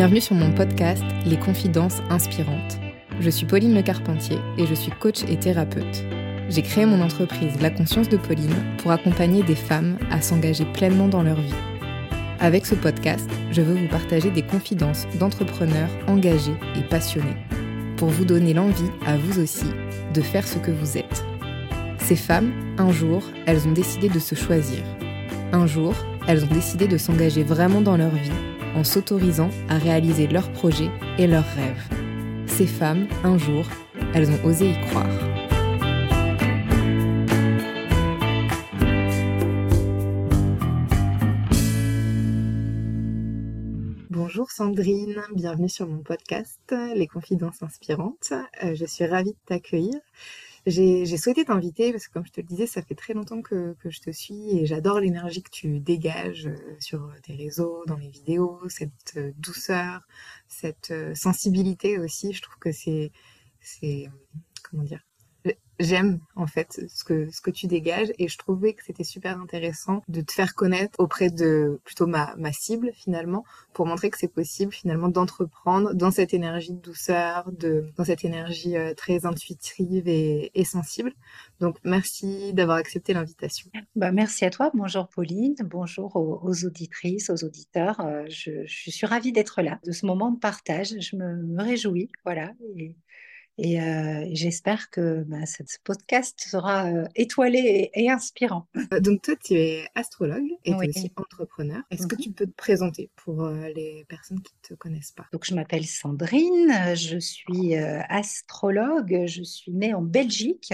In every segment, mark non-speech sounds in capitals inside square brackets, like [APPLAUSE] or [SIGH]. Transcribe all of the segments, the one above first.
Bienvenue sur mon podcast Les Confidences Inspirantes. Je suis Pauline Le Carpentier et je suis coach et thérapeute. J'ai créé mon entreprise La Conscience de Pauline pour accompagner des femmes à s'engager pleinement dans leur vie. Avec ce podcast, je veux vous partager des confidences d'entrepreneurs engagés et passionnés pour vous donner l'envie, à vous aussi, de faire ce que vous êtes. Ces femmes, un jour, elles ont décidé de se choisir. Un jour, elles ont décidé de s'engager vraiment dans leur vie en s'autorisant à réaliser leurs projets et leurs rêves. Ces femmes, un jour, elles ont osé y croire. Bonjour Sandrine, bienvenue sur mon podcast Les Confidences Inspirantes. Euh, je suis ravie de t'accueillir. J'ai souhaité t'inviter parce que, comme je te le disais, ça fait très longtemps que, que je te suis et j'adore l'énergie que tu dégages euh, sur tes réseaux, dans les vidéos, cette euh, douceur, cette euh, sensibilité aussi. Je trouve que c'est, comment dire, j'aime en fait ce que ce que tu dégages. Et je trouvais que c'était super intéressant de te faire connaître auprès de plutôt ma ma cible finalement pour montrer que c'est possible finalement d'entreprendre dans cette énergie de douceur de dans cette énergie euh, très intuitive et, sensible. Donc merci d'avoir accepté l'invitation. Bah merci à toi. Bonjour Pauline. Bonjour aux, auditrices aux auditeurs. Euh, je, suis ravie d'être là. De ce moment de partage je me, réjouis. Voilà et euh, j'espère que bah, ce podcast sera euh, étoilé et, inspirant. Euh, donc toi, tu es astrologue et tu es aussi entrepreneur. Est-ce que mhm. tu peux te présenter pour les personnes qui ne te connaissent pas? Donc je m'appelle Sandrine, je suis astrologue, je suis née en Belgique,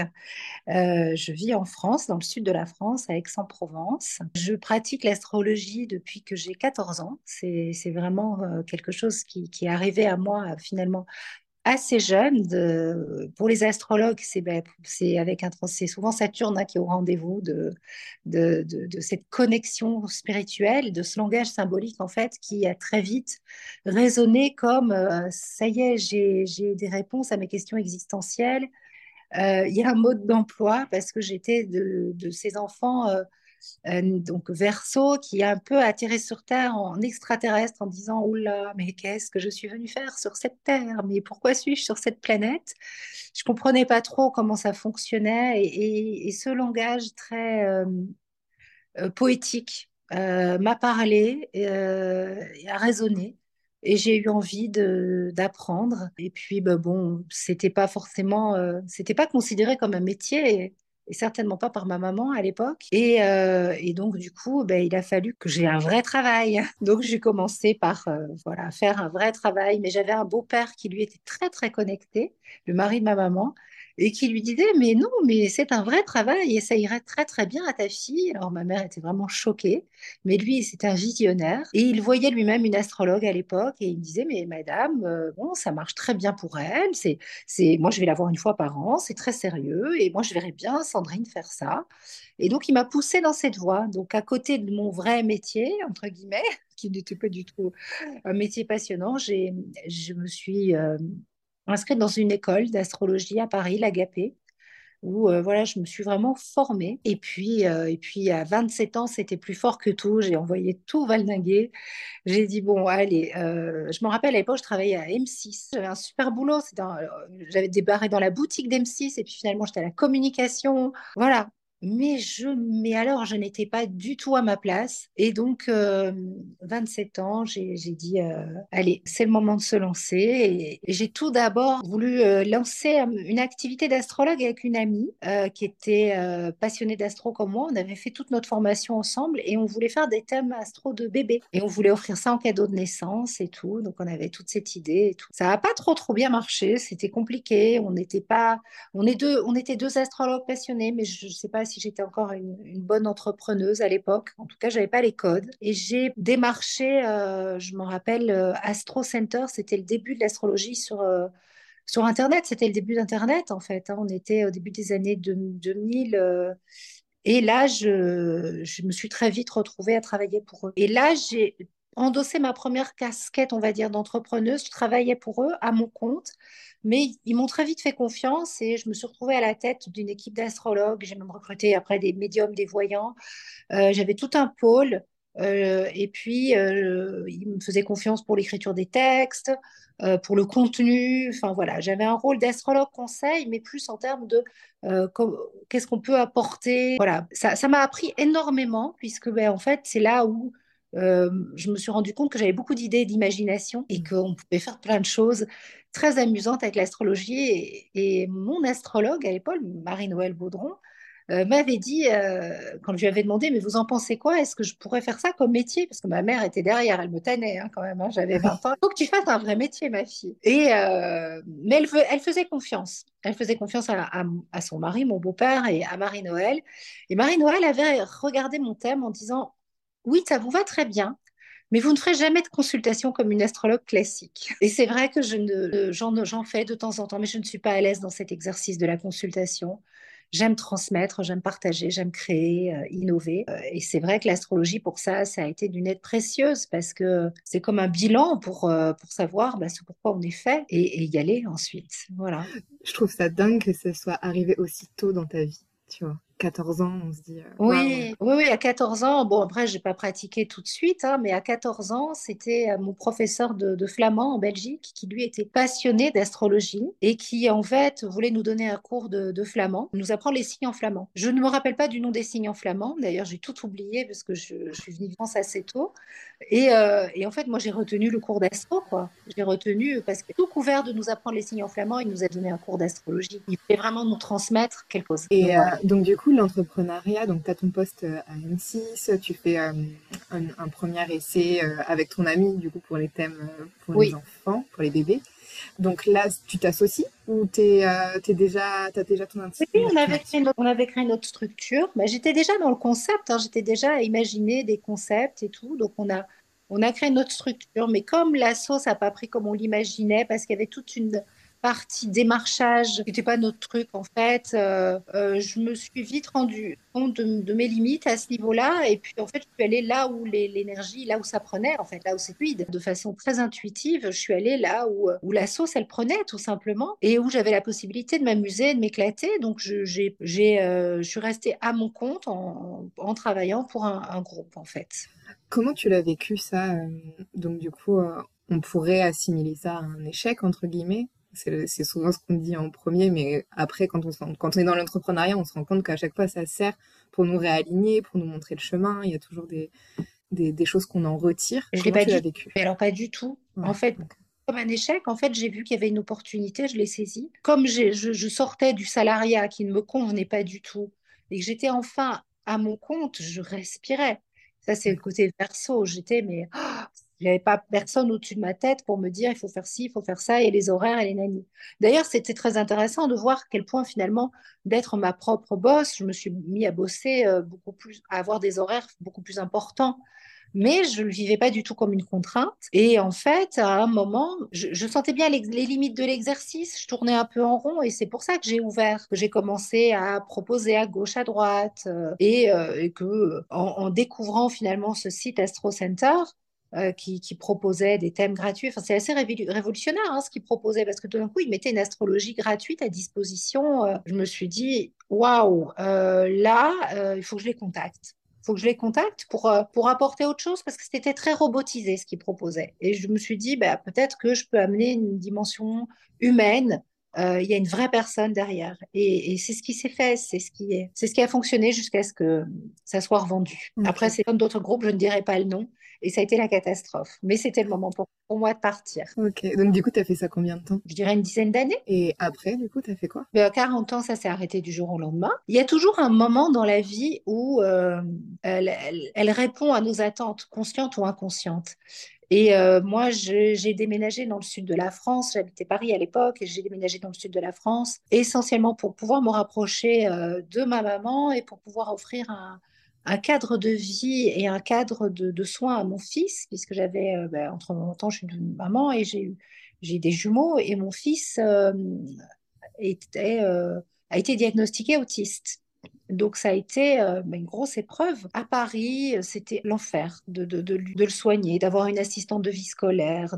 je vis en France, dans le sud de la France, à Aix-en-Provence. Je pratique l'astrologie depuis que j'ai 14 ans. C'est vraiment quelque chose qui, qui est arrivé à moi finalement assez jeune. Pour les astrologues, c'est ben, avec souvent Saturne hein, qui est au rendez-vous de, cette connexion spirituelle, de ce langage symbolique en fait qui a très vite résonné comme euh, ça y est, j'ai des réponses à mes questions existentielles. Euh, il y a un mode d'emploi parce que j'étais de, ces enfants euh, donc Verseau, qui a un peu attiré sur Terre en extraterrestre en disant Oula, mais qu'est-ce que je suis venu faire sur cette Terre? Mais pourquoi suis-je sur cette planète? Je comprenais pas trop comment ça fonctionnait et, ce langage très euh, euh, poétique m'a parlé, et a résonné et j'ai eu envie d'apprendre. Et puis, bah, bon, c'était pas forcément, c'était pas considéré comme un métier et certainement pas par ma maman à l'époque. Et, euh, et, donc, du coup, ben, il a fallu que j'ai un vrai travail. [LAUGHS] Donc, j'ai commencé par euh, voilà, faire un vrai travail. Mais j'avais un beau-père qui, lui, était très, très connecté, le mari de ma maman et qui lui disait mais non mais c'est un vrai travail et ça irait très très bien à ta fille. Alors ma mère était vraiment choquée mais lui c'était un visionnaire et il voyait lui-même une astrologue à l'époque et il disait mais madame euh, bon ça marche très bien pour elle c'est c'est moi je vais la voir une fois par an c'est très sérieux et moi je verrais bien Sandrine faire ça. Et donc il m'a poussée dans cette voie. Donc à côté de mon vrai métier entre guillemets [LAUGHS] qui n'était pas du tout un métier passionnant j'ai je me suis euh, inscrite dans une école d'astrologie à Paris, l'Agapé, où euh, voilà, je me suis vraiment formée. Et puis, euh, et puis à 27 ans, c'était plus fort que tout. J'ai envoyé tout valdinguer. J'ai dit, bon, allez, euh, je me rappelle à l'époque, je travaillais à M6. J'avais un super boulot. J'avais débarré dans la boutique d'M6 et puis finalement, j'étais à la communication. Voilà, mais je, mais alors, je n'étais pas du tout à ma place. Et donc, 27 euh, ans, j'ai dit, euh, allez, c'est le moment de se lancer. Et, j'ai tout d'abord voulu euh, lancer une activité d'astrologue avec une amie qui était passionnée d'astro comme moi. On avait fait toute notre formation ensemble et on voulait faire des thèmes astro de bébé. Et on voulait offrir ça en cadeau de naissance et tout. Donc, on avait toute cette idée et tout. Ça n'a pas trop, trop bien marché. C'était compliqué. On n'était pas, on est deux, on était deux astrologues passionnés, mais je ne sais pas si j'étais encore une, bonne entrepreneuse à l'époque. En tout cas, j'avais pas les codes. Et j'ai démarché, euh, je me rappelle, euh, Astro Center, c'était le début de l'astrologie sur, euh, sur Internet. C'était le début d'Internet, en fait. Hein. On était au début des années 2000. et là, je, je me suis très vite retrouvée à travailler pour eux. Et là, j'ai endossé ma première casquette, on va dire, d'entrepreneuse. Je travaillais pour eux à mon compte. Mais ils m'ont très vite fait confiance et je me suis retrouvée à la tête d'une équipe d'astrologues. J'ai même recruté après des médiums, des voyants. Euh, j'avais tout un pôle et puis, il me faisait confiance pour l'écriture des textes, pour le contenu. Enfin voilà, j'avais un rôle d'astrologue conseil, mais plus en termes de qu'est-ce qu'on peut apporter. Voilà, ça m'a appris énormément, puisque ben, en fait, c'est là où euh, je me suis rendu compte que j'avais beaucoup d'idées d'imagination et mmh. qu'on pouvait faire plein de choses très amusantes avec l'astrologie. Et, mon astrologue à l'époque, Marie-Noël Baudron, euh, m'avait dit, euh, quand je lui avais demandé, mais vous en pensez quoi? Est-ce que je pourrais faire ça comme métier? Parce que ma mère était derrière, elle me tannait hein, quand même, hein, j'avais 20 ans. Il [LAUGHS] faut que tu fasses un vrai métier, ma fille. Et, mais elle, elle, faisait confiance. Elle faisait confiance à, à son mari, mon beau-père, et à Marie-Noël. Et Marie-Noël avait regardé mon thème en disant, oui, ça vous va très bien, mais vous ne ferez jamais de consultation comme une astrologue classique. Et c'est vrai que ne, j'en, fais de temps en temps, mais je ne suis pas à l'aise dans cet exercice de la consultation. J'aime transmettre, j'aime partager, j'aime créer, euh, innover. Euh, et c'est vrai que l'astrologie, pour ça, ça a été d'une aide précieuse parce que c'est comme un bilan pour, euh, pour savoir bah, ce pourquoi on est fait et, et, y aller ensuite. Voilà. Je trouve ça dingue que ce soit arrivé aussi tôt dans ta vie, tu vois. 14 ans, on se dit. Euh, oui, oui, oui, à 14 ans. Bon, après, je n'ai pas pratiqué tout de suite, hein, mais à 14 ans, c'était euh, mon professeur de, flamand en Belgique qui, lui, était passionné d'astrologie et qui, en fait, voulait nous donner un cours de, flamand, nous apprendre les signes en flamand. Je ne me rappelle pas du nom des signes en flamand. D'ailleurs, j'ai tout oublié parce que je, suis venue de France assez tôt. Et, euh, et en fait, moi, j'ai retenu le cours d'astro, quoi. J'ai retenu parce que tout couvert de nous apprendre les signes en flamand, il nous a donné un cours d'astrologie. Il voulait vraiment nous transmettre quelque chose. Et donc, du coup, l'entrepreneuriat, donc tu as ton poste euh, à M6, tu fais euh, un, premier essai euh, avec ton ami, du coup, pour les thèmes pour les enfants, pour les bébés. Donc là, tu t'associes ou tu déjà, as déjà ton institut Oui, on avait, créé on avait créé notre structure. mais bah, j'étais déjà dans le concept, hein, j'étais déjà à imaginer des concepts et tout. Donc on a, on a créé notre structure. Mais comme la sauce n'a pas pris comme on l'imaginait, parce qu'il y avait toute une partie démarchage qui n'était pas notre truc en fait. Euh, euh, je me suis vite rendu compte de, mes limites à ce niveau-là et puis en fait je suis allée là où l'énergie, là où ça prenait en fait, là où c'est fluide. De façon très intuitive, je suis allée là où, la sauce elle prenait tout simplement et où j'avais la possibilité de m'amuser, de m'éclater. Donc je, j'ai, euh, je suis restée à mon compte en, travaillant pour un, groupe en fait. Comment tu l'as vécu ça? Donc du coup on pourrait assimiler ça à un échec entre guillemets? C'est souvent ce qu'on dit en premier, mais après, quand on, quand on est dans l'entrepreneuriat, on se rend compte qu'à chaque fois, ça sert pour nous réaligner, pour nous montrer le chemin. Il y a toujours des, des, choses qu'on en retire. Je l'ai pas vécu? alors, pas du tout. en fait, comme un échec, en fait, j'ai vu qu'il y avait une opportunité, je l'ai saisie. Comme je, je, sortais du salariat qui ne me convenait pas du tout et que j'étais enfin à mon compte, je respirais. Ça, c'est le côté verso. J'étais, mais oh, avait pas personne au-dessus de ma tête pour me dire il faut faire ci, il faut faire ça, et les horaires et les nannies. D'ailleurs, c'était très intéressant de voir quel point finalement d'être ma propre boss, je me suis mis à bosser euh, beaucoup plus, à avoir des horaires beaucoup plus importants. Mais je ne le vivais pas du tout comme une contrainte. Et en fait, à un moment, je, sentais bien les, limites de l'exercice. Je tournais un peu en rond et c'est pour ça que j'ai ouvert, que j'ai commencé à proposer à gauche, à droite. Euh, et, euh, que en, découvrant finalement ce site Astro Center, euh, qui, proposait des thèmes gratuits. Enfin, c'est assez révolutionnaire hein, ce qu'il proposait parce que tout d'un coup, il mettait une astrologie gratuite à disposition. Euh, je me suis dit, waouh, euh, là, il faut que je les contacte. Il faut que je les contacte pour, pour apporter autre chose parce que c'était très robotisé ce qu'il proposait. Et je me suis dit, bah, peut-être que je peux amener une dimension humaine il y a une vraie personne derrière. Et, c'est ce qui s'est fait, c'est ce qui est, c'est ce qui a fonctionné jusqu'à ce que ça soit revendu. Après, c'est comme d'autres groupes, je ne dirais pas le nom, et ça a été la catastrophe. Mais c'était le moment pour, moi de partir. Ok, donc du coup, tu as fait ça combien de temps? Je dirais une dizaine d'années. Et après, du coup, tu as fait quoi? Ben, À 40 ans, ça s'est arrêté du jour au lendemain. Il y a toujours un moment dans la vie où euh, elle, elle, répond à nos attentes, conscientes ou inconscientes. Et euh, moi, j'ai déménagé dans le sud de la France. J'habitais Paris à l'époque et j'ai déménagé dans le sud de la France, essentiellement pour pouvoir me rapprocher euh, de ma maman et pour pouvoir offrir un, un cadre de vie et un cadre de, soins à mon fils, puisque j'avais, euh, ben, entre temps, je suis une maman et j'ai j'ai des jumeaux et mon fils euh, était, euh, a été diagnostiqué autiste. Donc ça a été ben, une grosse épreuve. À Paris, c'était l'enfer de, de, de, le soigner, d'avoir une assistante de vie scolaire.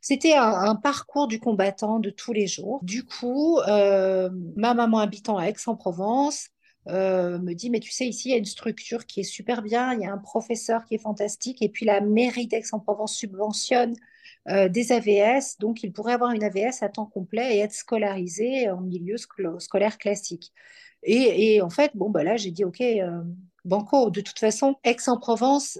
C'était un, un, parcours du combattant de tous les jours. Du coup, ma maman habitant à Aix-en-Provence, me dit, mais tu sais, ici, il y a une structure qui est super bien, il y a un professeur qui est fantastique, et puis la mairie d'Aix-en-Provence subventionne des AVS, donc il pourrait avoir une AVS à temps complet et être scolarisé en milieu scolaire classique. Et, en fait, bon, bah là, j'ai dit, OK, Banco, de toute façon, Aix-en-Provence,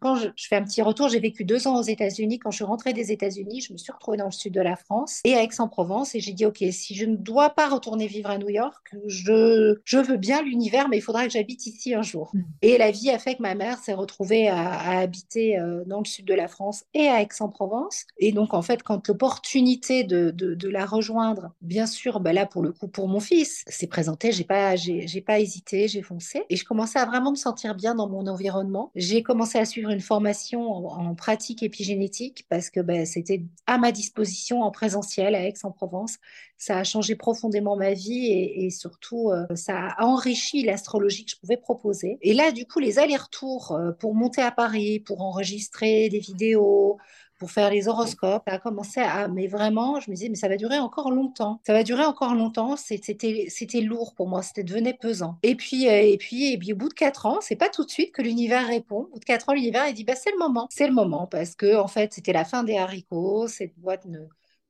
quand je, fais un petit retour, j'ai vécu deux ans aux États-Unis. Quand je suis rentrée des États-Unis, je me suis retrouvée dans le sud de la France et à Aix-en-Provence. Et j'ai dit, OK, si je ne dois pas retourner vivre à New York, je, je veux bien l'univers, mais il faudra que j'habite ici un jour. Mm. Et la vie a fait que ma mère s'est retrouvée à, habiter euh, dans le sud de la France et à Aix-en-Provence. Et donc, en fait, quand l'opportunité de, de, la rejoindre, bien sûr, bah là, pour le coup, pour mon fils, s'est présentée, j'ai pas, j'ai pas hésité, j'ai foncé. Et je commençais à vraiment me sentir bien dans mon environnement. J'ai commencé à suivre une formation en, pratique épigénétique parce que ben, c'était à ma disposition en présentiel à Aix-en-Provence. Ça a changé profondément ma vie et, surtout, euh, ça a enrichi l'astrologie que je pouvais proposer. Et là, du coup, les allers-retours euh, pour monter à Paris, pour enregistrer des vidéos, pour faire les horoscopes, a commencé à, mais vraiment, je me disais, mais ça va durer encore longtemps. Ça va durer encore longtemps. C'était, lourd pour moi. C'était devenu pesant. Et puis, euh, et puis, et puis, au bout de quatre ans, c'est pas tout de suite que l'univers répond. Au bout de quatre ans, l'univers, il dit, bah, c'est le moment. C'est le moment parce que, en fait, c'était la fin des haricots. Cette boîte ne,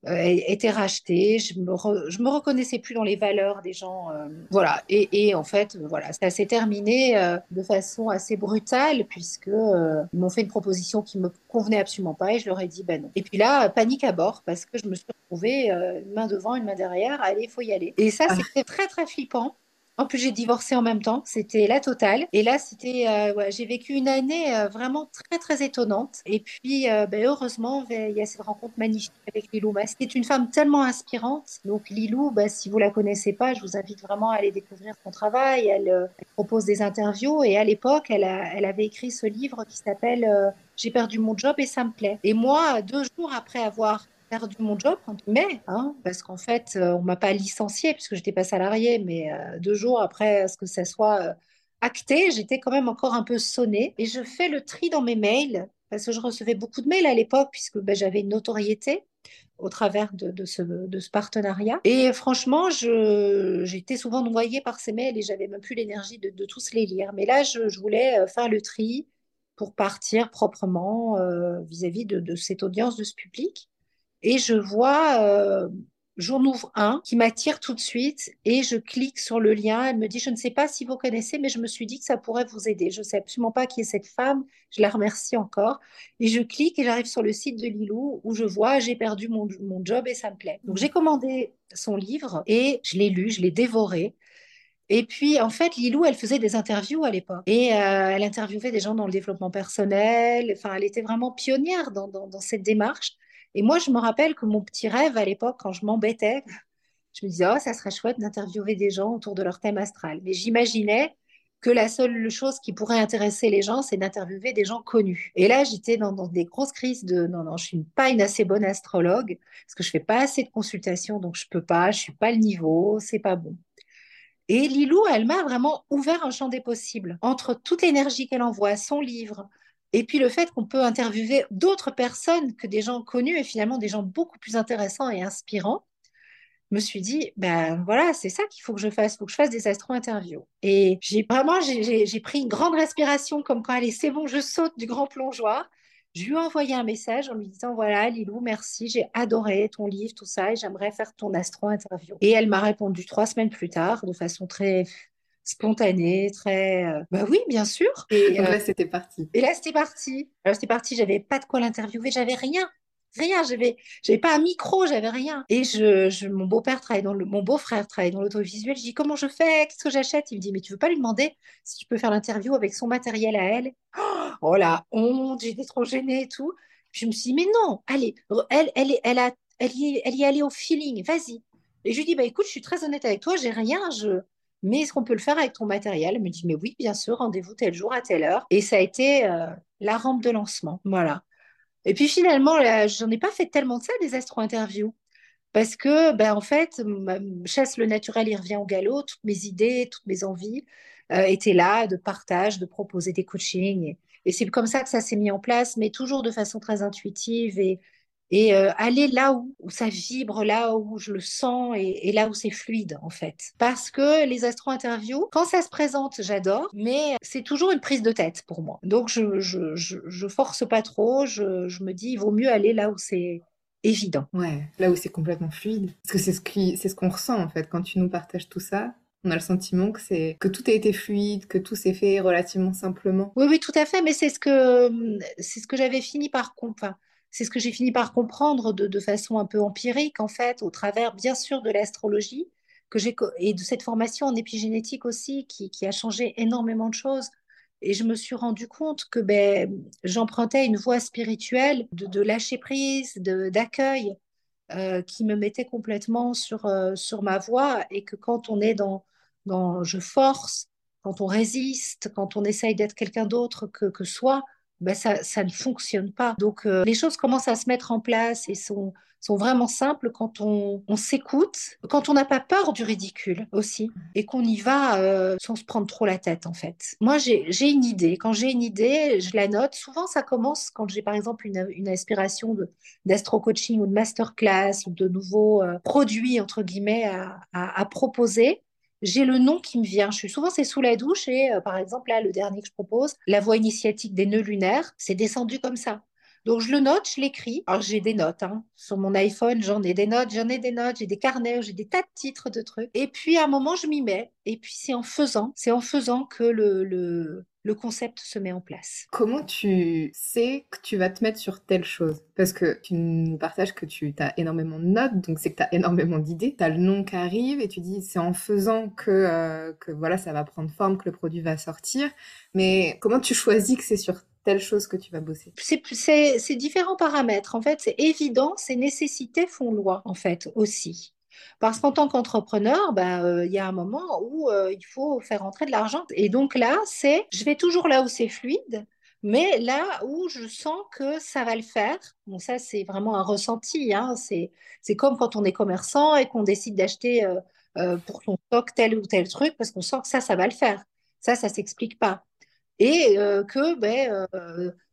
était racheté. Je me, je me reconnaissais plus dans les valeurs des gens. Euh, voilà. Et, et, en fait, voilà, ça s'est terminé euh, de façon assez brutale puisque ils m'ont fait une proposition qui me convenait absolument pas et je leur ai dit ben non. Et puis là, panique à bord parce que je me suis retrouvée une main devant, une main derrière. Allez, il faut y aller. Et ça, ah. c'était très très flippant en plus, j'ai divorcé en même temps. C'était la totale. Et là, c'était, euh, j'ai vécu une année euh, vraiment très, très étonnante. Et puis, euh, ben, heureusement, il y a cette rencontre magnifique avec Lilou Mas. C'est une femme tellement inspirante. Donc, Lilou, ben, si vous la connaissez pas, je vous invite vraiment à aller découvrir son travail. Elle, propose des interviews. Et à l'époque, elle avait écrit ce livre qui s'appelle J'ai perdu mon job et ça me plaît. Et moi, deux jours après avoir perdu mon job, mais hein, parce qu'en fait, euh, on m'a pas licencié puisque j'étais pas salariée, mais euh, deux jours après ce que ça soit euh, acté, j'étais quand même encore un peu sonnée et je fais le tri dans mes mails parce que je recevais beaucoup de mails à l'époque puisque ben, j'avais une notoriété au travers de, ce, partenariat. Et franchement, j'étais souvent noyée par ces mails et j'avais même plus l'énergie de, tous les lire. Mais là, je, voulais faire le tri pour partir proprement vis-à-vis de, cette audience, de ce public et je vois, euh, j'en ouvre un qui m'attire tout de suite et je clique sur le lien. Elle me dit, je ne sais pas si vous connaissez, mais je me suis dit que ça pourrait vous aider. Je ne sais absolument pas qui est cette femme. Je la remercie encore. Et je clique et j'arrive sur le site de Lilou où je vois, j'ai perdu mon, mon job et ça me plaît. Donc j'ai commandé son livre et je l'ai lu, je l'ai dévoré. Et puis, en fait, Lilou, elle faisait des interviews à l'époque. Et euh, elle interviewait des gens dans le développement personnel. Enfin, elle était vraiment pionnière dans, dans, dans cette démarche. Et moi, je me rappelle que mon petit rêve à l'époque, quand je m'embêtais, je me disais, oh, ça serait chouette d'interviewer des gens autour de leur thème astral. Mais j'imaginais que la seule chose qui pourrait intéresser les gens, c'est d'interviewer des gens connus. Et là, j'étais dans, des grosses crises de non, non, je suis pas une assez bonne astrologue parce que je fais pas assez de consultations, donc je peux pas, je suis pas le niveau, c'est pas bon. Et Lilou, elle m'a vraiment ouvert un champ des possibles entre toute l'énergie qu'elle envoie, son livre, et puis le fait qu'on peut interviewer d'autres personnes que des gens connus et finalement des gens beaucoup plus intéressants et inspirants, me suis dit, ben voilà, c'est ça qu'il faut que je fasse, il faut que je fasse des astro-interviews. Et j'ai vraiment, j'ai pris une grande respiration comme quand, allez, c'est bon, je saute du grand plongeoir. Je lui ai envoyé un message en lui disant, voilà, Lilou, merci, j'ai adoré ton livre, tout ça, et j'aimerais faire ton astro-interview. Et elle m'a répondu trois semaines plus tard, de façon très spontanée, très. Euh, bah oui, bien sûr. Et là, euh, c'était parti. Et là, c'était parti. Alors, c'était parti. J'avais pas de quoi l'interviewer. J'avais rien. Rien, j'avais, j'avais pas un micro, j'avais rien. Et je, je mon beau-père travaille dans le, mon beau-frère travaille dans l'audiovisuel. Je dis comment je fais, qu'est-ce que j'achète? Il me dit mais tu veux pas lui demander si tu peux faire l'interview avec son matériel à elle? Oh la honte, j'étais trop gênée et tout. je me suis dit mais non, allez, elle, elle, elle a, elle y, est, elle y est allée au feeling, vas-y. Et je lui dis bah écoute, je suis très honnête avec toi, j'ai rien, je, mais est-ce qu'on peut le faire avec ton matériel? Elle me dit, mais oui, bien sûr, rendez-vous tel jour à telle heure. Et ça a été euh, la rampe de lancement. Voilà. Et puis finalement, j'en ai pas fait tellement de ça, des astro-interviews. Parce que, ben, en fait, chasse le naturel, il revient au galop. Toutes mes idées, toutes mes envies euh, étaient là, de partage, de proposer des coachings. Et, et c'est comme ça que ça s'est mis en place, mais toujours de façon très intuitive et, et euh, aller là où, ça vibre, là où je le sens et, là où c'est fluide en fait. Parce que les astro-interviews, quand ça se présente, j'adore, mais c'est toujours une prise de tête pour moi. Donc je, je, je, force pas trop, je, je me dis il vaut mieux aller là où c'est évident. Ouais, là où c'est complètement fluide. Parce que c'est ce qui, c'est ce qu'on ressent en fait quand tu nous partages tout ça. On a le sentiment que c'est que tout a été fluide, que tout s'est fait relativement simplement. Oui, oui, tout à fait. Mais c'est ce que c'est ce que j'avais fini par enfin, c'est ce que j'ai fini par comprendre de, façon un peu empirique en fait, au travers bien sûr de l'astrologie que j'ai et de cette formation en épigénétique aussi qui, a changé énormément de choses. Et je me suis rendu compte que ben, j'empruntais une voie spirituelle de, lâcher prise, d'accueil, euh, qui me mettait complètement sur, euh, sur ma voie. Et que quand on est dans, dans je force, quand on résiste, quand on essaye d'être quelqu'un d'autre que, que soi, ben ça, ça ne fonctionne pas. Donc euh, les choses commencent à se mettre en place et sont, sont vraiment simples quand on, on s'écoute, quand on n'a pas peur du ridicule aussi, et qu'on y va euh, sans se prendre trop la tête en fait. Moi j'ai une idée, quand j'ai une idée, je la note. Souvent ça commence quand j'ai par exemple une, une aspiration d'astro-coaching ou de masterclass ou de nouveaux euh, produits entre guillemets à, à proposer j'ai le nom qui me vient. Je suis souvent c'est sous la douche et euh, par exemple là le dernier que je propose, la voie initiatique des nœuds lunaires, c'est descendu comme ça. Donc je le note, je l'écris. Alors j'ai des notes hein. sur mon iPhone, j'en ai des notes, j'en ai des notes, j'ai des carnets, j'ai des tas de titres de trucs. Et puis à un moment je m'y mets. Et puis c'est en faisant, c'est en faisant que le, le le concept se met en place. Comment tu sais que tu vas te mettre sur telle chose? Parce que tu nous partages que tu as énormément de notes, donc c'est que tu as énormément d'idées, tu as le nom qui arrive et tu dis c'est en faisant que, euh, que voilà, ça va prendre forme, que le produit va sortir. Mais comment tu choisis que c'est sur telle chose que tu vas bosser? C'est différents paramètres. En fait, c'est évident, ces nécessités font loi, en fait, aussi. Parce qu'en tant qu'entrepreneur, ben, euh, il y a un moment où euh, il faut faire entrer de l'argent. Et donc là, c'est, je vais toujours là où c'est fluide, mais là où je sens que ça va le faire. Ça, c'est vraiment un ressenti. Hein. C'est, c'est comme quand on est commerçant et qu'on décide d'acheter euh, pour son stock tel ou tel truc parce qu'on sent que ça, ça va le faire. Ça, ça s'explique pas. Et que, ben,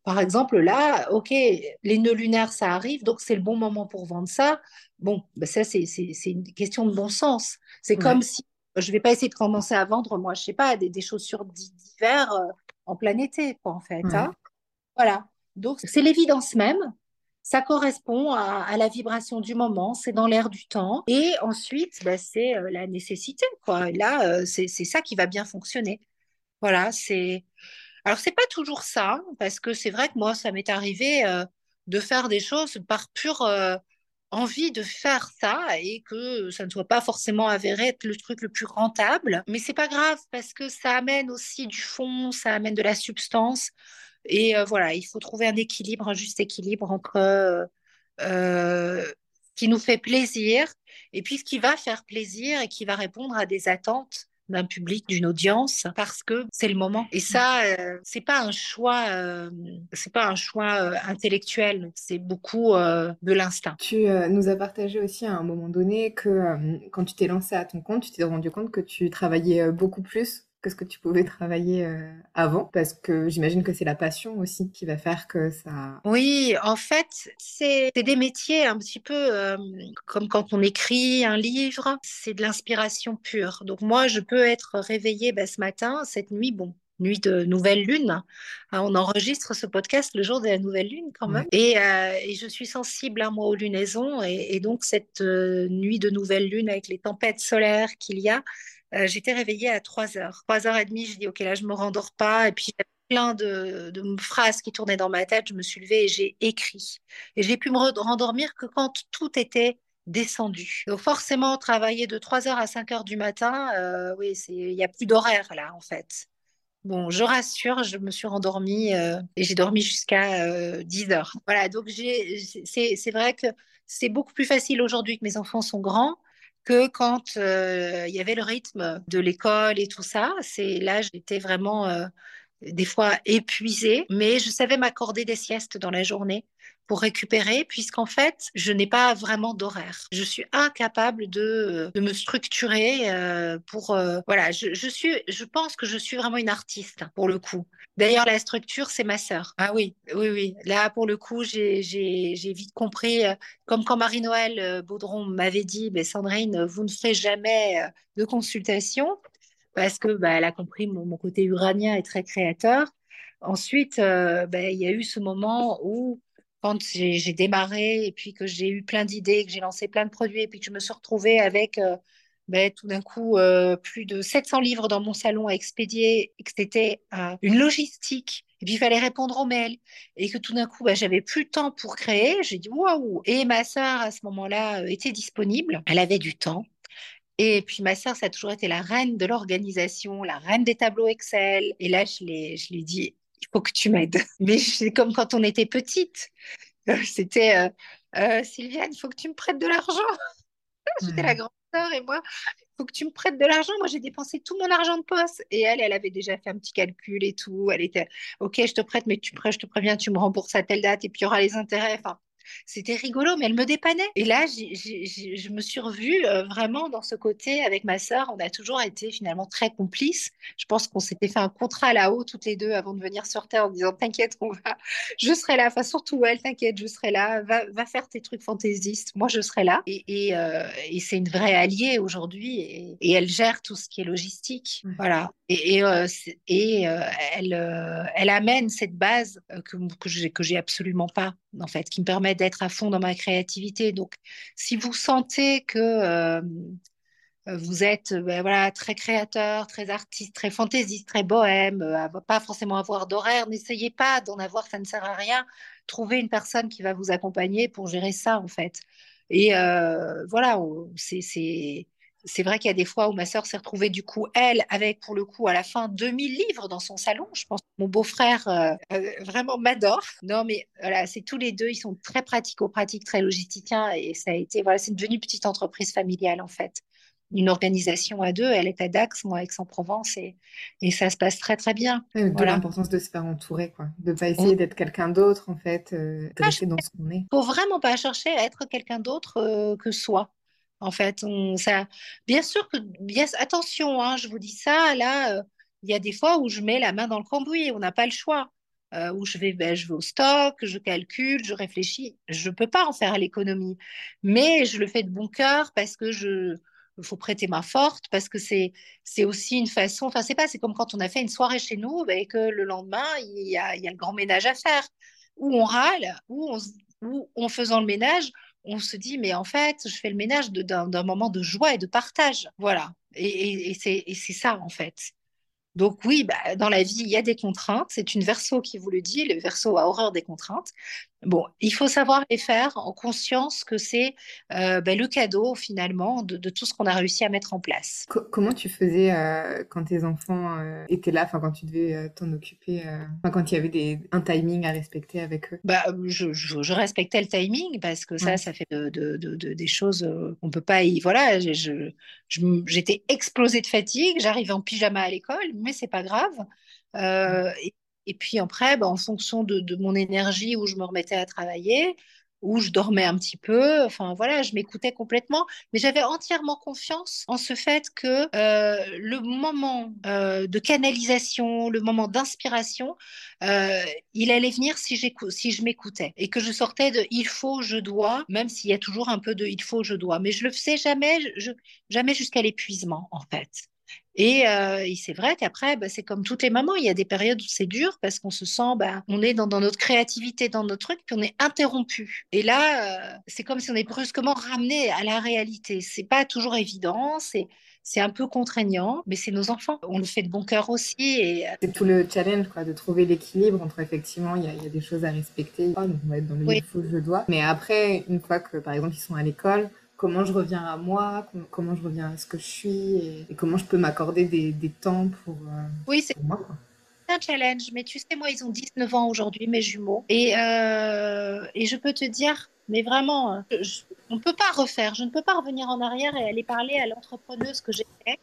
par exemple, là, OK, les nœuds lunaires, ça arrive, donc c'est le bon moment pour vendre ça. Bon, ben ça, c'est une question de bon sens. C'est comme si je ne vais pas essayer de commencer à vendre, moi, je ne sais pas, des, des chaussures d'hiver euh, en plein été, quoi, en fait. Hein. Voilà. Donc, c'est l'évidence même. Ça correspond à, la vibration du moment, c'est dans l'air du temps. Et ensuite, ben, c'est euh, la nécessité, quoi. là, euh, c'est ça qui va bien fonctionner. Voilà, c'est alors, c'est pas toujours ça, parce que c'est vrai que moi, ça m'est arrivé euh, de faire des choses par pure euh, envie de faire ça et que ça ne soit pas forcément avéré être le truc le plus rentable. Mais c'est pas grave, parce que ça amène aussi du fond, ça amène de la substance. Et euh, voilà, il faut trouver un équilibre, un juste équilibre entre ce qui nous fait plaisir et puis ce qui va faire plaisir et qui va répondre à des attentes d'un public, d'une audience, parce que c'est le moment. Et ça, euh, c'est pas un choix, euh, c'est pas un choix euh, intellectuel, c'est beaucoup de l'instinct. Tu nous as partagé aussi à un moment donné que quand tu t'es lancé à ton compte, tu t'es rendu compte que tu travaillais beaucoup plus que ce que tu pouvais travailler euh, avant Parce que j'imagine que c'est la passion aussi qui va faire que ça... Oui, en fait, c'est des métiers un petit peu euh, comme quand on écrit un livre, c'est de l'inspiration pure. Donc moi, je peux être réveillée bah, ce matin, cette nuit, bon, nuit de nouvelle lune. Hein, on enregistre ce podcast le jour de la nouvelle lune quand même. Et, euh, et, je suis sensible à moi aux lunaisons. Et, et donc cette nuit de nouvelle lune avec les tempêtes solaires qu'il y a, euh, j'étais réveillée à 3 heures. 3 heures et demie, je dis, OK, là, je me rendors pas. Et puis, plein de, phrases qui tournaient dans ma tête. Je me suis levée et j'ai écrit. Et j'ai pu me rendormir que quand tout était descendu. Donc forcément, travailler de 3 heures à 5 heures du matin, euh, oui, il n'y a plus d'horaire là, en fait. Bon, je rassure, je me suis rendormie euh, et j'ai dormi jusqu'à 10 heures. Voilà, donc c'est vrai que c'est beaucoup plus facile aujourd'hui que mes enfants sont grands que quand euh, il y avait le rythme de l'école et tout ça. C'est là, j'étais vraiment euh, des fois épuisée, mais je savais m'accorder des siestes dans la journée. pour récupérer, puisqu'en fait, je n'ai pas vraiment d'horaire. Je suis incapable de, de me structurer euh, pour... Euh, voilà, je, suis, je pense que je suis vraiment une artiste, pour le coup. D'ailleurs, la structure, c'est ma sœur. Ah oui, oui, oui. Là, pour le coup, j'ai vite compris, euh, comme quand Marie-Noël Baudron m'avait dit, Sandrine, vous ne ferez jamais de consultation parce que bah, elle a compris mon, mon, côté uranien est très créateur. Ensuite, bah, il y a eu ce moment où quand j'ai démarré et puis que j'ai eu plein d'idées, que j'ai lancé plein de produits et puis que je me suis retrouvée avec euh, ben, tout d'un coup euh, plus de 700 livres dans mon salon à expédier et que c'était euh, une logistique et puis il fallait répondre aux mails et que tout d'un coup ben, j'avais plus de temps pour créer, j'ai dit waouh et ma sœur à ce moment-là était disponible, elle avait du temps. Et puis ma sœur, ça a toujours été la reine de l'organisation, la reine des tableaux Excel. Et là, je l'ai, je lui ai dit, il faut que tu m'aides. Mais c'est comme quand on était petite. Euh, c'était euh, euh, Sylviane, il faut que tu me prêtes de l'argent. J'étais la grande et moi, il faut que tu me prêtes de l'argent. Moi, j'ai dépensé tout mon argent de poste. Et elle, elle avait déjà fait un petit calcul et tout. Elle était, OK, je te prête, mais tu prêtes, je te préviens, tu me rembourses à telle date et puis il y aura les intérêts. Enfin, c'était rigolo, mais elle me dépannait. Et là, je me suis revue euh, vraiment dans ce côté avec ma sœur. On a toujours été finalement très complices. Je pense qu'on s'était fait un contrat là-haut toutes les deux avant de venir sur Terre en disant T'inquiète, on va, je serai là. Enfin, surtout elle, t'inquiète, je serai là. Va, va, faire tes trucs fantaisistes. Moi, je serai là. Et, et, euh, et c'est une vraie alliée aujourd'hui. Et, et, elle gère tout ce qui est logistique. Voilà. Et, euh, et elle, elle amène cette base que, que j'ai absolument pas, en fait, qui me permet d'être à fond dans ma créativité. Donc, si vous sentez que vous êtes ben, voilà, très créateur, très artiste, très fantaisiste, très bohème, pas forcément avoir d'horaire, n'essayez pas d'en avoir, ça ne sert à rien. Trouvez une personne qui va vous accompagner pour gérer ça, en fait. Et voilà, c'est c'est vrai qu'il y a des fois où ma sœur s'est retrouvée, du coup, elle, avec pour le coup, à la fin, 2000 livres dans son salon. Je pense que mon beau-frère euh, euh, vraiment m'adore. Non, mais voilà, c'est tous les deux, ils sont très pratico-pratiques, très logisticiens. Et ça a été, voilà, c'est devenu une petite entreprise familiale, en fait. Une organisation à deux. Elle est à Dax, moi, à Aix-en-Provence. Et, et ça se passe très, très bien. de voilà. l'importance de se faire entourer, quoi. De ne pas essayer d'être quelqu'un d'autre, en fait, euh, de rester dans ce qu'on est. Faut vraiment pas chercher à être quelqu'un d'autre que soi. En fait, ça, bien sûr que, bien, attention, hein, je vous dis ça, là, euh, il y a des fois où je mets la main dans le cambouis, on n'a pas le choix. Euh, où je vais, ben, je vais au stock, je calcule, je réfléchis. Je ne peux pas en faire l'économie, mais je le fais de bon cœur parce que je, faut prêter main forte parce que c'est c'est aussi une façon. Enfin, c'est pas, c'est comme quand on a fait une soirée chez nous ben, et que le lendemain il y a, y a le grand ménage à faire, où on râle, où on, en faisant le ménage, on se dit, mais en fait, je fais le ménage d'un moment de joie et de partage. Voilà. Et, et c'est ça, en fait. Donc oui, bah, dans la vie, il y a des contraintes. C'est une verso qui vous le dit. Le verso a horreur des contraintes. Bon, il faut savoir les faire en conscience que c'est euh, bah, le cadeau finalement de, tout ce qu'on a réussi à mettre en place. comment tu faisais euh, quand tes enfants euh, étaient là, enfin quand tu devais t'en occuper, quand il y avait des, un timing à respecter avec eux? Bah, je, je, respectais le timing parce que ça, ça fait de, de, des choses on peut pas y. Voilà, j'étais explosée de fatigue, j'arrivais en pyjama à l'école, mais c'est pas grave. Et, et puis après, bah, en fonction de, mon énergie, où je me remettais à travailler, où je dormais un petit peu, enfin voilà, je m'écoutais complètement, mais j'avais entièrement confiance en ce fait que euh, le moment euh, de canalisation, le moment d'inspiration, euh, il allait venir si, si je m'écoutais. Et que je sortais de il faut, je dois, même s'il y a toujours un peu de il faut, je dois, mais je le faisais jamais, jamais jusqu'à l'épuisement en fait. Euh, et, c'est vrai qu'après, bah, c'est comme toutes les mamans, il y a des périodes où c'est dur parce qu'on se sent, bah, on est dans, notre créativité, dans notre truc, puis on est interrompu. Et là, euh, c'est comme si on est brusquement ramené à la réalité. C'est pas toujours évident, c'est c'est un peu contraignant, mais c'est nos enfants. On le fait de bon cœur aussi. Et... Euh, c'est tout le challenge, quoi, de trouver l'équilibre entre effectivement, il y, a des choses à respecter. Donc on va être dans le il faut, je dois. Mais après, une fois que, par exemple, ils sont à l'école, comment je reviens à moi, comment je reviens à ce que je suis et, comment je peux m'accorder des, temps pour, euh, oui, c'est moi. un challenge, mais tu sais, moi, ils ont 19 ans aujourd'hui, mes jumeaux. Et, euh, et je peux te dire, mais vraiment, on ne peut pas refaire. Je ne peux pas revenir en arrière et aller parler à l'entrepreneuse que j'ai euh,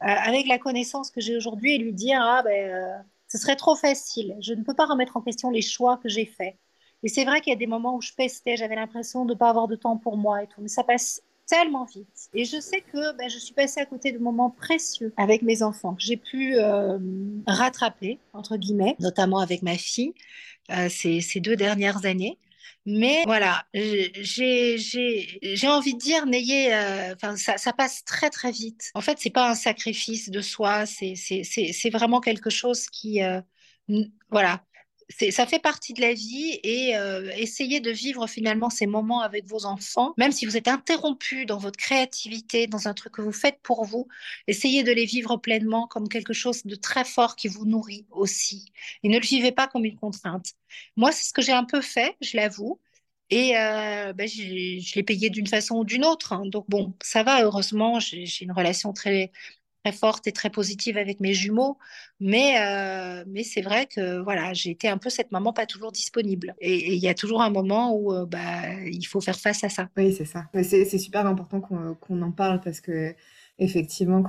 avec la connaissance que j'ai aujourd'hui et lui dire, ah ben, ce serait trop facile. Je ne peux pas remettre en question les choix que j'ai faits. Et c'est vrai qu'il y a des moments où je pestais, j'avais l'impression de ne pas avoir de temps pour moi et tout, mais ça passe tellement vite. Et je sais que ben, je suis passée à côté de moments précieux avec mes enfants que j'ai pu euh, rattraper, entre guillemets, notamment avec ma fille euh, ces, deux dernières années. Mais voilà, j'ai envie de dire, n'ayez, euh, enfin, ça, ça, passe très très vite. En fait, c'est pas un sacrifice de soi, c'est vraiment quelque chose qui, voilà, ça fait partie de la vie et euh, essayez de vivre finalement ces moments avec vos enfants, même si vous êtes interrompu dans votre créativité, dans un truc que vous faites pour vous, essayez de les vivre pleinement comme quelque chose de très fort qui vous nourrit aussi. Et ne le vivez pas comme une contrainte. Moi, c'est ce que j'ai un peu fait, je l'avoue. Et euh, ben, je l'ai payé d'une façon ou d'une autre. Hein. Donc bon, ça va, heureusement, j'ai une relation très très forte et très positive avec mes jumeaux. Mais, euh, mais c'est vrai que voilà, j'ai été un peu cette maman pas toujours disponible. Et il y a toujours un moment où euh, bah, il faut faire face à ça. Oui, c'est ça. C'est super important qu'on en parle parce que effectivement,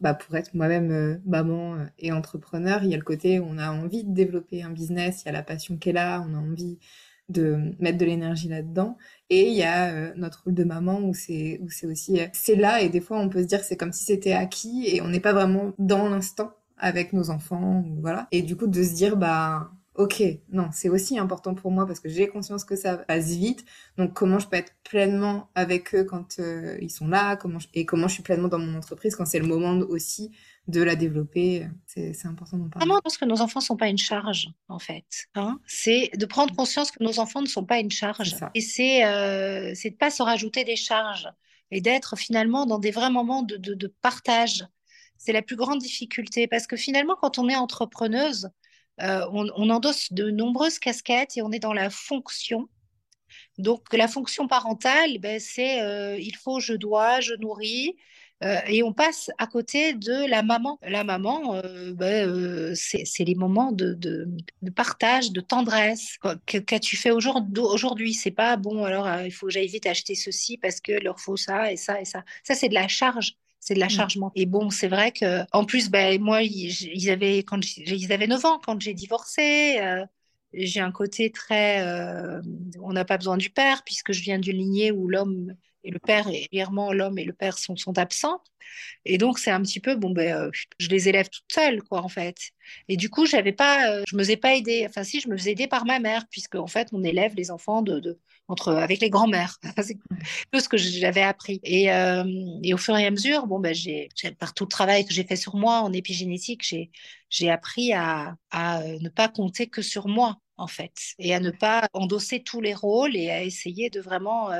bah, pour être moi-même euh, maman et entrepreneur, il y a le côté où on a envie de développer un business, il y a la passion qu'elle a, on a envie de mettre de l'énergie là-dedans. Et il y a euh, notre rôle de maman où c'est aussi euh, c'est là et des fois on peut se dire c'est comme si c'était acquis et on n'est pas vraiment dans l'instant avec nos enfants voilà. Et du coup de se dire bah ok non c'est aussi important pour moi parce que j'ai conscience que ça passe vite donc comment je peux être pleinement avec eux quand euh, ils sont là? Comment et comment je suis pleinement dans mon entreprise quand c'est le moment aussi de la développer? C'est important d'en parler. Vraiment, je pense que nos enfants ne sont pas une charge, en fait. Hein c'est de prendre conscience que nos enfants ne sont pas une charge. Et c'est euh, de ne pas se rajouter des charges et d'être finalement dans des vrais moments de, de, partage. C'est la plus grande difficulté parce que finalement, quand on est entrepreneuse, euh, on, endosse de nombreuses casquettes et on est dans la fonction. Donc la fonction parentale, ben, c'est euh, il faut, je dois, je nourris, euh, et on passe à côté de la maman. La maman, ben, c'est les moments de, de, partage, de tendresse. Qu'as-tu fait aujourd'hui C'est pas bon, alors il faut que j'aille vite acheter ceci parce que leur faut ça et ça et ça. Ça, c'est de la charge c'est de la mmh. chargement. Et bon, c'est vrai que en plus, ben, moi, ils, avaient quand ils avaient 9 ans quand j'ai divorcé. j'ai un côté très, on n'a pas besoin du père puisque je viens d'une lignée où l'homme et le père, et régulièrement l'homme et le père sont, sont absents. Et donc, c'est un petit peu, bon, ben, euh, je les élève toutes seules, quoi, en fait. Et du coup, j'avais pas, euh, je me faisais pas aider. Enfin, si, je me faisais aider par ma mère, puisque, en fait, on élève les enfants de, de entre, avec les grands-mères. [LAUGHS] c'est tout ce que j'avais appris. Et, euh, et, au fur et à mesure, bon, ben, j'ai, par tout le travail que j'ai fait sur moi en épigénétique, j'ai, j'ai appris à, à ne pas compter que sur moi, en fait, et à ne pas endosser tous les rôles et à essayer de vraiment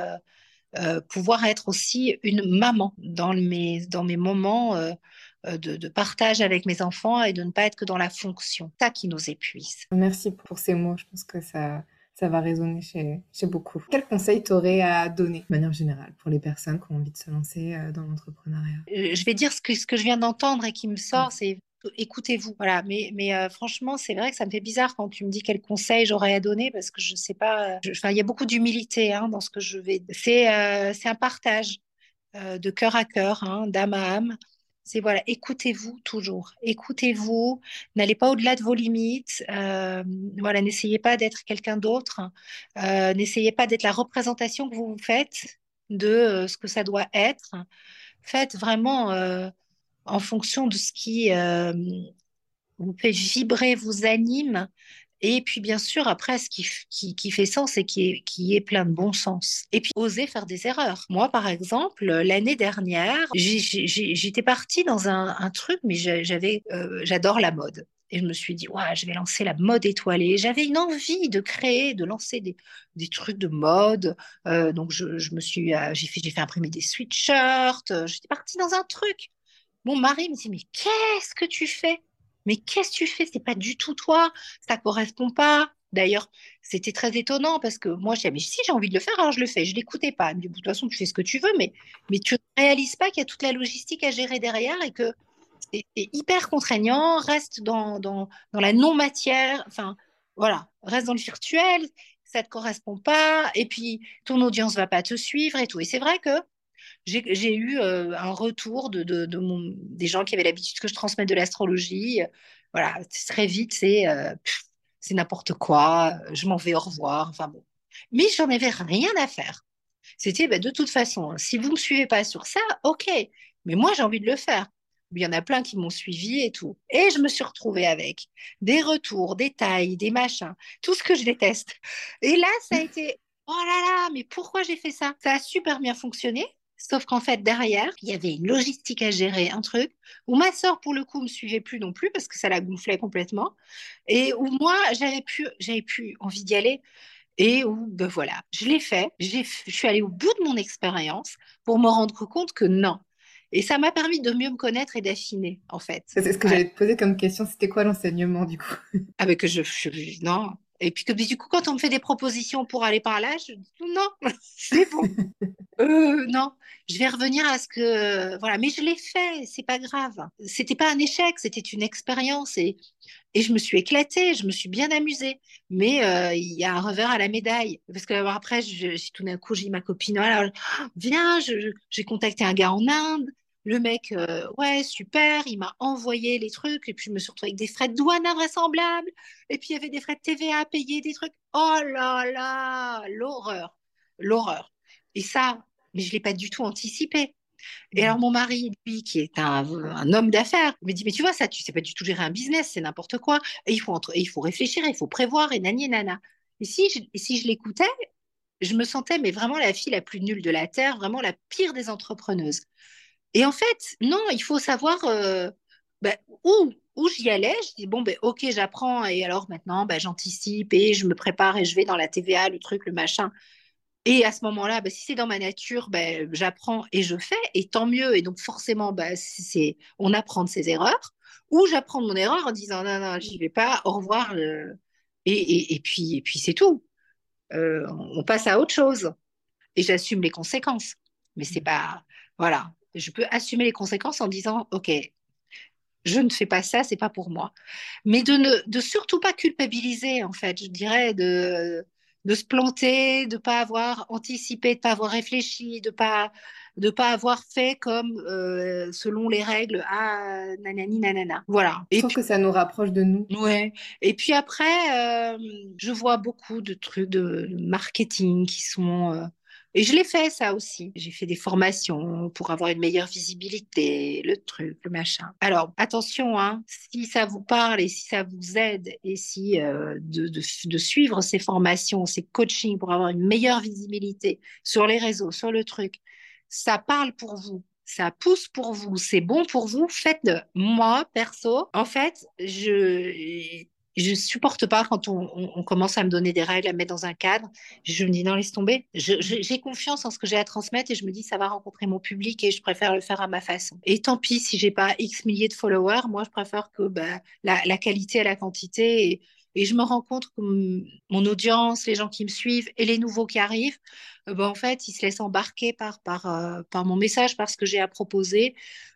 euh, pouvoir être aussi une maman dans mes, dans mes moments euh, euh, de, partage avec mes enfants et de ne pas être que dans la fonction. Ça qui nous épuise. Merci pour ces mots. Je pense que ça, ça va résonner chez, chez beaucoup. Quel conseil t'aurais à donner de manière générale pour les personnes qui ont envie de se lancer dans l'entrepreneuriat? Je vais dire ce que, ce que je viens d'entendre et qui me sort, c'est écoutez-vous. Voilà, mais, mais euh, franchement, c'est vrai que ça me fait bizarre quand tu me dis quel conseil j'aurais à donner parce que je sais pas. Enfin, il y a beaucoup d'humilité hein, dans ce que je vais. C'est euh, un partage euh, de cœur à cœur, hein, d'âme à âme. C'est voilà, écoutez-vous toujours. Écoutez-vous. N'allez pas au-delà de vos limites. voilà, n'essayez pas d'être quelqu'un d'autre. n'essayez pas d'être la représentation que vous vous faites de ce que ça doit être. Faites vraiment en fonction de ce qui euh, vous fait vibrer, vous anime. Et puis, bien sûr, après, ce qui, qui, fait sens et qui est, qui est plein de bon sens. Et puis, oser faire des erreurs. Moi, par exemple, l'année dernière, j'étais partie dans un, truc, mais j'avais, euh, j'adore la mode. Et je me suis dit, ouais, je vais lancer la mode étoilée. J'avais une envie de créer, de lancer des, des trucs de mode. Euh, donc, je, je, me suis, j'ai fait, fait imprimer des sweatshirts. J'étais partie dans un truc. Mon mari me dit, mais qu'est-ce que tu fais? Mais qu'est-ce que tu fais? C'est pas du tout toi, ça correspond pas. D'ailleurs, c'était très étonnant parce que moi, je disais, mais si j'ai envie de le faire, alors je le fais. Je l'écoutais pas. de toute façon, tu fais ce que tu veux, mais, mais tu ne réalises pas qu'il y a toute la logistique à gérer derrière et que c'est hyper contraignant. Reste dans, dans, dans la non-matière. Enfin, voilà, reste dans le virtuel. Ça ne te correspond pas. Et puis, ton audience va pas te suivre et tout. Et c'est vrai que j'ai eu euh, un retour de, de, mon, des gens qui avaient l'habitude que je transmette de l'astrologie. Voilà, très vite, c'est euh, c'est n'importe quoi, je m'en vais au revoir, enfin bon. Mais j'en avais rien à faire. C'était bah, de toute façon, hein, si vous ne me suivez pas sur ça, ok, mais moi j'ai envie de le faire. Il y en a plein qui m'ont suivi et tout. Et je me suis retrouvée avec des retours, des tailles, des machins, tout ce que je déteste. Et là, ça a été, oh là là, mais pourquoi j'ai fait ça? Ça a super bien fonctionné. Sauf qu'en fait, derrière, il y avait une logistique à gérer, un truc où ma soeur, pour le coup, me suivait plus non plus parce que ça la gonflait complètement. Et où moi, j'avais plus, j'avais plus envie d'y aller. Et où, ben voilà, je l'ai fait. Je suis allée au bout de mon expérience pour me rendre compte que non, et ça m'a permis de mieux me connaître et d'affiner, en fait. C'est ce que j'allais te poser comme question. C'était quoi l'enseignement, du coup? Ah, ben que je, je, Non. Et puis que du coup, quand on me fait des propositions pour aller par là, je dis non, [LAUGHS] c'est bon. [LAUGHS] euh, non, je vais revenir à ce que voilà. Mais je l'ai fait, c'est pas grave. C'était pas un échec, c'était une expérience et et je me suis éclatée, je me suis bien amusée. Mais euh, il y a un revers à la médaille parce que après, je, tout d'un coup, j'ai ma copine, alors, viens, j'ai contacté un gars en Inde. Le mec, euh, ouais, super, il m'a envoyé les trucs, et puis je me suis retrouvée avec des frais de douane invraisemblables, et puis il y avait des frais de TVA à payer, des trucs. Oh là là, l'horreur, l'horreur. Et ça, mais je ne l'ai pas du tout anticipé. Et alors mon mari, lui, qui est un, homme d'affaires, me dit, mais tu vois, ça, tu sais pas du tout gérer un business, c'est n'importe quoi. Et il faut, il faut réfléchir, il faut prévoir, et nani et nana. Et si je, si je l'écoutais, je me sentais mais vraiment la fille la plus nulle de la Terre, vraiment la pire des entrepreneuses. Et en fait, non, il faut savoir euh, ben, où, où j'y allais. Je dis, bon, ben, ok, j'apprends. Et alors maintenant, ben, j'anticipe et je me prépare et je vais dans la TVA, le truc, le machin. Et à ce moment-là, ben, si c'est dans ma nature, ben, j'apprends et je fais, et tant mieux. Et donc forcément, ben, c'est, on apprend de ses erreurs. Ou j'apprends de mon erreur en disant, non, non, j'y vais pas, au revoir. Et, et, et, puis, et puis c'est tout. Euh, on passe à autre chose. Et j'assume les conséquences. Mais c'est pas... Voilà je peux assumer les conséquences en disant, OK, je ne fais pas ça, c'est pas pour moi. Mais de ne de surtout pas culpabiliser, en fait, je dirais, de, de se planter, de pas avoir anticipé, de pas avoir réfléchi, de pas de pas avoir fait comme euh, selon les règles ah nanani nanana. Voilà. Et que ça nous rapproche de nous. Ouais. Et puis après euh, je vois beaucoup de trucs de marketing qui sont euh, et je l'ai fait, ça aussi. J'ai fait des formations pour avoir une meilleure visibilité, le truc, le machin. Alors, attention, hein, si ça vous parle et si ça vous aide et si euh, de, de, suivre ces formations, ces coachings pour avoir une meilleure visibilité sur les réseaux, sur le truc, ça parle pour vous, ça pousse pour vous, c'est bon pour vous, faites-le. Moi, perso, en fait, je je supporte pas quand on, commence à me donner des règles, à me mettre dans un cadre. Je me dis non, laisse tomber. J'ai confiance en ce que j'ai à transmettre et je me dis ça va rencontrer mon public et je préfère le faire à ma façon. Et tant pis si j'ai pas X milliers de followers, moi je préfère que bah, la, qualité à la quantité. Et, je me rends compte que mon audience, les gens qui me suivent et les nouveaux qui arrivent, euh, bah, en fait, ils se laissent embarquer euh, par mon message, par ce que j'ai à proposer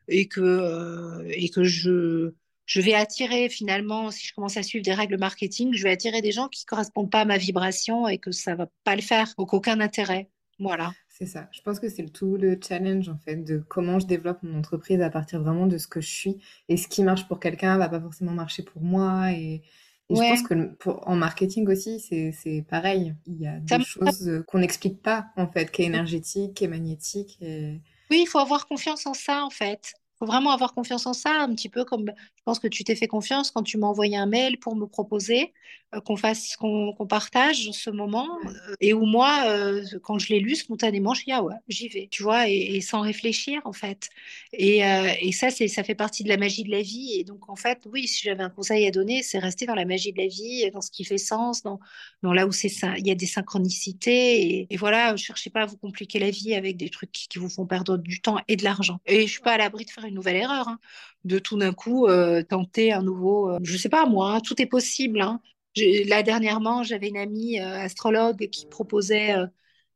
et que, euh, et que je je vais attirer finalement, si je commence à suivre des règles marketing, je vais attirer des gens qui ne correspondent pas à ma vibration et que ça ne va pas le faire, donc aucun intérêt. Voilà. C'est ça. Je pense que c'est tout le challenge en fait de comment je développe mon entreprise à partir vraiment de ce que je suis et ce qui marche pour quelqu'un va pas forcément marcher pour moi et, je pense que pour, en marketing aussi c'est pareil. Il y a des choses qu'on n'explique pas en fait, qui est énergétique, qui est magnétique. Et... Oui, il faut avoir confiance en ça en fait faut vraiment avoir confiance en ça, un petit peu comme pense que tu t'es fait confiance quand tu m'as envoyé un mail pour me proposer euh, qu'on fasse, qu'on partage ce moment, euh, et où moi, euh, quand je l'ai lu spontanément, je dis ah ouais, j'y vais, tu vois, et, sans réfléchir en fait. Et, et ça, c'est, ça fait partie de la magie de la vie. Et donc en fait, oui, si j'avais un conseil à donner, c'est rester dans la magie de la vie, dans ce qui fait sens, dans, dans là où c'est ça, il y a des synchronicités. Et, voilà, cherchez pas à vous compliquer la vie avec des trucs qui, qui vous font perdre du temps et de l'argent. Et je suis pas à l'abri de faire une nouvelle erreur, hein, de tout d'un coup euh, tenter un nouveau. Euh, je sais pas moi, hein, tout est possible. Hein. là dernièrement, j'avais une amie euh, astrologue qui proposait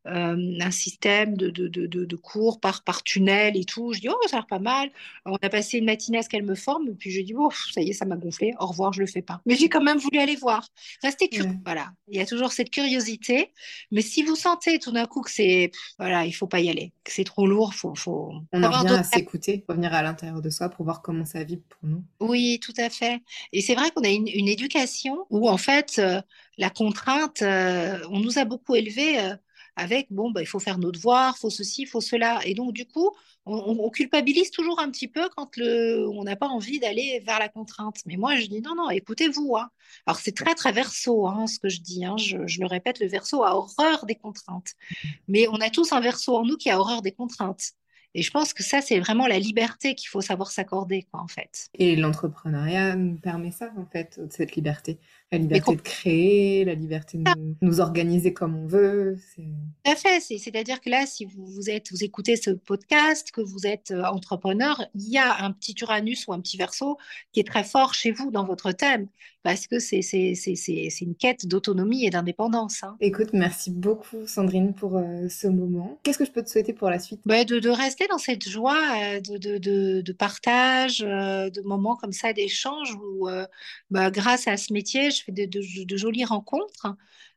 euh, un système de, de, de, de, cours par, par tunnel et tout. Je dis, oh, ça a l'air pas mal. On a passé une matinée à ce qu'elle me forme, et puis je dis, oh, ça y est, ça m'a gonflé. Au revoir, je le fais pas. Mais j'ai quand même voulu aller voir. Restez curieux. Voilà. Il y a toujours cette curiosité. Mais si vous sentez tout d'un coup que c'est, voilà, il faut pas y aller, que c'est trop lourd, faut, faut. On en revient à s'écouter, revenir à l'intérieur de soi pour voir comment ça vit pour nous. Oui, tout à fait. Et c'est vrai qu'on a une, une, éducation où, en fait, euh, la contrainte, euh, on nous a beaucoup élevés. Avec bon, bah, il faut faire nos devoirs, faut ceci, faut cela. Et donc, du coup, on, culpabilise toujours un petit peu quand le, on n'a pas envie d'aller vers la contrainte. Mais moi, je dis non, non, écoutez-vous. Hein. Alors, c'est très, très verso hein, ce que je dis. Hein. Je, le répète, le verso a horreur des contraintes. Mais on a tous un verso en nous qui a horreur des contraintes. Et je pense que ça, c'est vraiment la liberté qu'il faut savoir s'accorder, quoi, en fait. Et l'entrepreneuriat permet ça, en fait, cette liberté. La liberté de créer, la liberté de nous, organiser comme on veut. Tout à fait. C'est-à-dire que là, si vous, vous, êtes, vous écoutez ce podcast, que vous êtes euh, entrepreneur, il y a un petit Uranus ou un petit Verseau qui est très fort chez vous dans votre thème parce que c'est une quête d'autonomie et d'indépendance. Hein. Écoute, merci beaucoup Sandrine pour euh, ce moment. Qu'est-ce que je peux te souhaiter pour la suite? Bah, de, de, rester dans cette joie euh, de, de, de, partage, de moments comme ça d'échange où, bah, grâce à ce métier, je fais de, jolies rencontres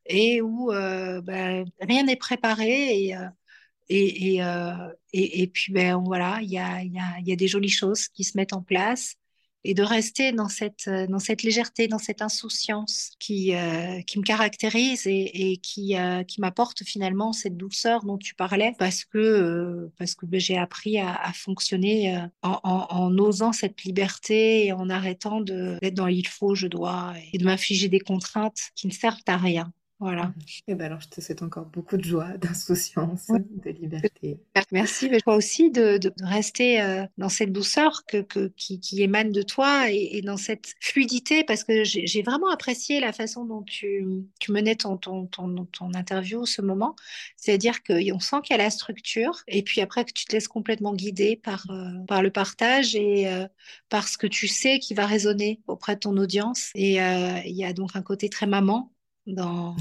et où euh, ben, rien n'est préparé et, euh, et, euh, et, et, puis ben, voilà, il y a, y, a, y a des jolies choses qui se mettent en place et de rester dans cette, dans cette légèreté, dans cette insouciance qui, qui me caractérise et, qui, qui m'apporte finalement cette douceur dont tu parlais parce que, ben, j'ai appris à, fonctionner en, en, en, osant cette liberté et en arrêtant d'être dans il faut, je dois et de m'infliger des contraintes qui ne servent à rien. Voilà. Et ben alors, je te souhaite encore beaucoup de joie, [LAUGHS] d'insouciance, de liberté. Merci, mais toi aussi de, de rester euh, dans cette douceur que, que qui, qui, émane de toi et, et, dans cette fluidité, parce que j'ai vraiment apprécié la façon dont tu, tu menais ton, ton, ton, ton interview, ce moment. C'est-à-dire qu'on sent qu'il y a la structure, et puis après que tu te laisses complètement guider par, euh, par le partage et euh, par ce que tu sais qui va résonner auprès de ton audience. Et il y a donc un côté très maman dans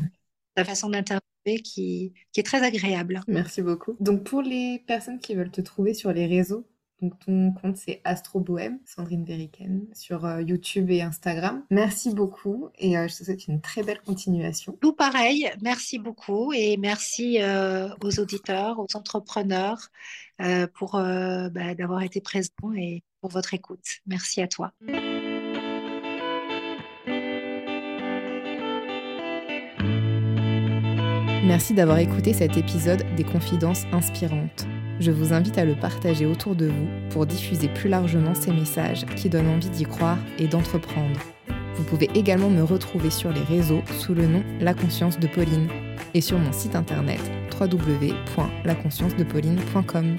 la façon d'interviewer qui, qui, est très agréable. Merci beaucoup. Donc pour les personnes qui veulent te trouver sur les réseaux, donc ton compte c'est Astro Bohème, Sandrine Veriken, sur euh, YouTube et Instagram. Merci beaucoup et euh, je te souhaite une très belle continuation. Tout pareil, merci beaucoup et merci euh, aux auditeurs, aux entrepreneurs pour bah, d'avoir été présents et pour votre écoute. Merci à toi. Merci d'avoir écouté cet épisode des Confidences inspirantes. Je vous invite à le partager autour de vous pour diffuser plus largement ces messages qui donnent envie d'y croire et d'entreprendre. Vous pouvez également me retrouver sur les réseaux sous le nom La Conscience de Pauline et sur mon site internet www.laconsciencedePauline.com.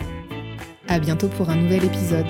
À bientôt pour un nouvel épisode.